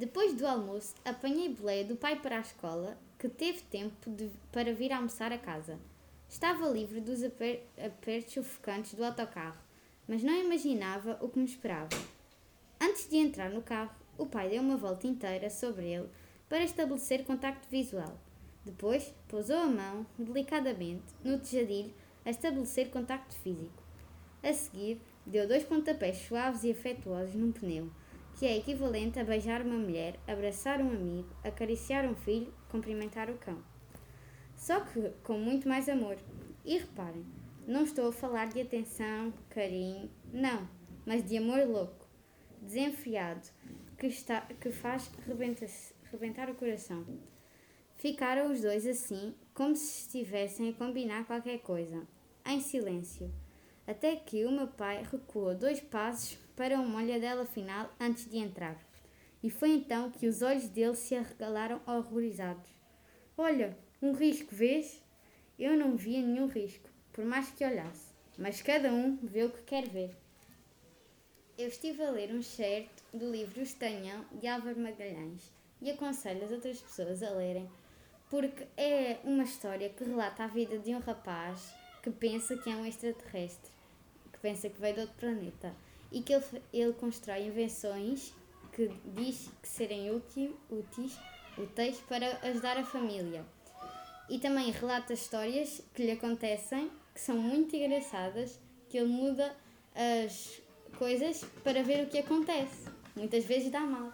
Depois do almoço, apanhei boleia do pai para a escola, que teve tempo de, para vir almoçar a casa. Estava livre dos aper, apertos sufocantes do autocarro, mas não imaginava o que me esperava. Antes de entrar no carro, o pai deu uma volta inteira sobre ele para estabelecer contacto visual. Depois, pousou a mão, delicadamente, no tejadilho a estabelecer contacto físico. A seguir, deu dois pontapés suaves e afetuosos num pneu, que é equivalente a beijar uma mulher, abraçar um amigo, acariciar um filho, cumprimentar o cão. Só que com muito mais amor. E reparem, não estou a falar de atenção, carinho, não, mas de amor louco, desenfreado, que, está, que faz rebentar o coração. Ficaram os dois assim, como se estivessem a combinar qualquer coisa, em silêncio, até que o meu pai recuou dois passos para uma olhadela final antes de entrar. E foi então que os olhos dele se arregalaram horrorizados. Olha, um risco, vês? Eu não via nenhum risco, por mais que olhasse, mas cada um vê o que quer ver. Eu estive a ler um certo do livro Estanhão de Álvaro Magalhães e aconselho as outras pessoas a lerem porque é uma história que relata a vida de um rapaz que pensa que é um extraterrestre, que pensa que veio de outro planeta e que ele, ele constrói invenções que diz que serem útil, úteis, úteis para ajudar a família. E também relata histórias que lhe acontecem que são muito engraçadas, que ele muda as coisas para ver o que acontece. Muitas vezes dá mal.